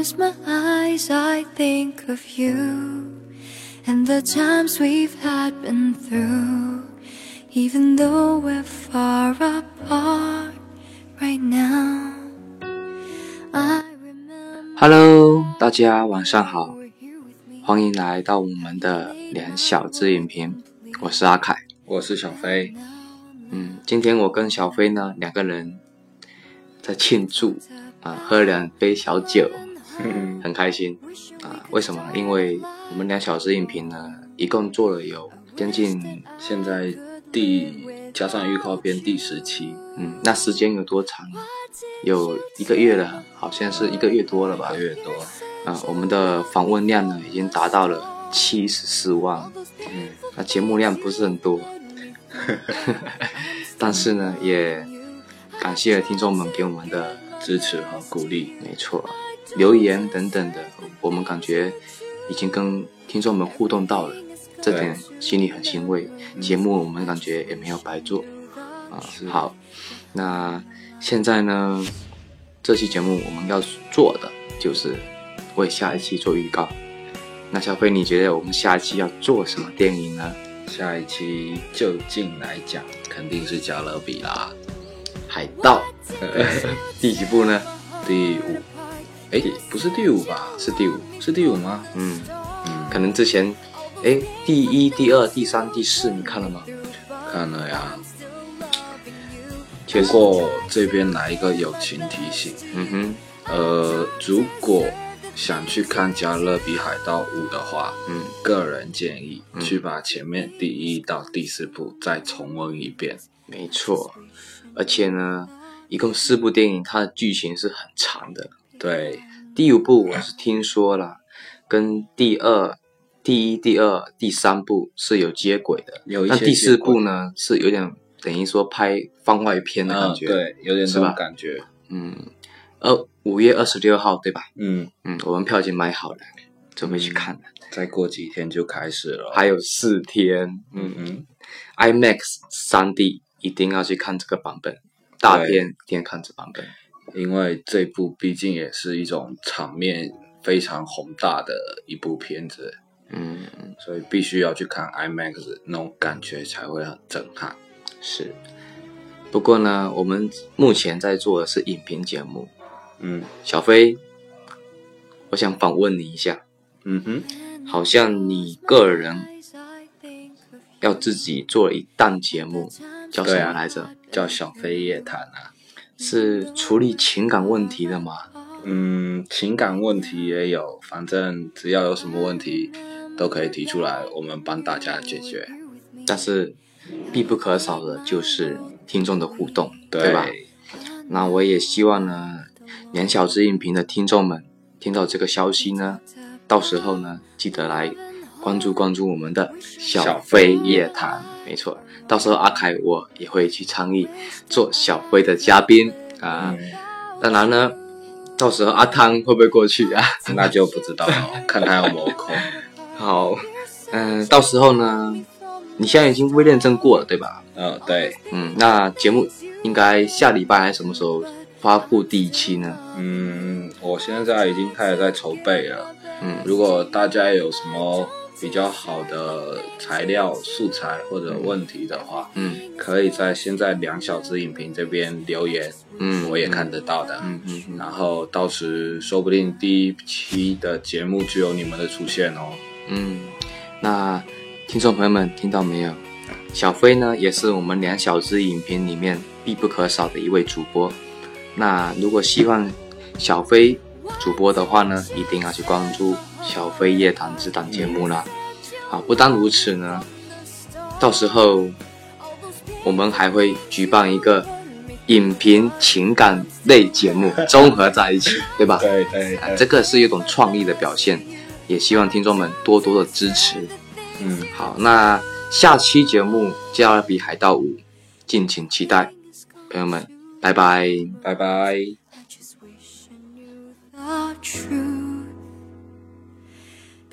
I close my eyes, I think of you and the times we've had been through. Even though we're far apart right now, I remember. Hello，大家晚上好欢迎来到我们的两小只影评，我是阿凯。我是小飞，嗯，今天我跟小飞呢两个人在庆祝啊，喝了两杯小酒，很开心啊。为什么？因为我们两小时影评呢，一共做了有将近现在第加上预告片第十期，嗯，那时间有多长呢？有一个月了，好像是一个月多了吧一个。月多，啊，我们的访问量呢已经达到了七十四万，嗯，那节目量不是很多，但是呢，也感谢听众们给我们的支持和鼓励，没错留言等等的，我们感觉已经跟听众们互动到了，这点心里很欣慰。节目我们感觉也没有白做啊。好，那现在呢，这期节目我们要做的就是为下一期做预告。那小飞，你觉得我们下一期要做什么电影呢？下一期就近来讲，肯定是加勒比啦，海盗，第几部呢？第五，哎，不是第五吧？是第五。是第五吗？嗯，嗯，可能之前，哎，第一、第二、第三、第四，你看了吗？看了呀。不过这边来一个友情提醒，嗯哼，呃，如果想去看《加勒比海盗五》的话，嗯，个人建议去把前面第一到第四部再重温一遍。没错。而且呢，一共四部电影，它的剧情是很长的。对，第五部我是听说了，跟第二、第一、第二、第三部是有接轨的。有一些那第四部呢，是有点等于说拍番外篇的感嗯，觉。，对，有点这是吧种感觉。嗯，二五月二十六号对吧？嗯，嗯，我们票已经买好了，准备去看了。再过几天就开始了。还有四天，嗯嗯，IMAX 三 D 一定要去看这个版本，大片一定要看这版本。因为这部毕竟也是一种场面非常宏大的一部片子，嗯，所以必须要去看 IMAX，那种感觉才会很震撼。是。不过呢，我们目前在做的是影评节目。嗯小飞，我想访问你一下，嗯哼，好像你个人要自己做了一档节目，叫什么来着？叫小飞夜谈啊。是处理情感问题的吗？嗯，情感问题也有，反正只要有什么问题都可以提出来，我们帮大家解决。但是必不可少的就是听众的互动，对吧？那我也希望呢，两小只影评的听众们听到这个消息呢，到时候呢，记得来关注关注我们的小飞夜谈，没错，到时候阿凯我也会去参与做小飞的嘉宾啊。嗯，当然呢，到时候阿汤会不会过去啊？那就不知道了，看他有没有空。好，嗯、到时候呢，你现在已经微认证过了，对吧？嗯，对，嗯，那节目应该下礼拜还是什么时候发布第一期呢？嗯，我现在已经开始在筹备了。嗯如果大家有什么比较好的材料、素材或者问题的话，嗯可以在现在两小时影评这边留言，嗯，我也看得到的。嗯嗯嗯，然后到时说不定第一期的节目就有你们的出现哦。嗯，那听众朋友们听到没有？小飞呢，也是我们两小只影评里面必不可少的一位主播。那如果希望小飞主播的话呢，一定要去关注小飞夜谈这档节目啦。好，不单如此呢，到时候我们还会举办一个影评情感类节目，综合在一起，对吧？对对啊，这个是一种创意的表现，也希望听众们多多的支持。嗯，好，那下期节目《加勒比海盗五》，敬请期待，朋友们，拜拜。拜拜。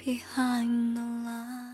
Behind the line.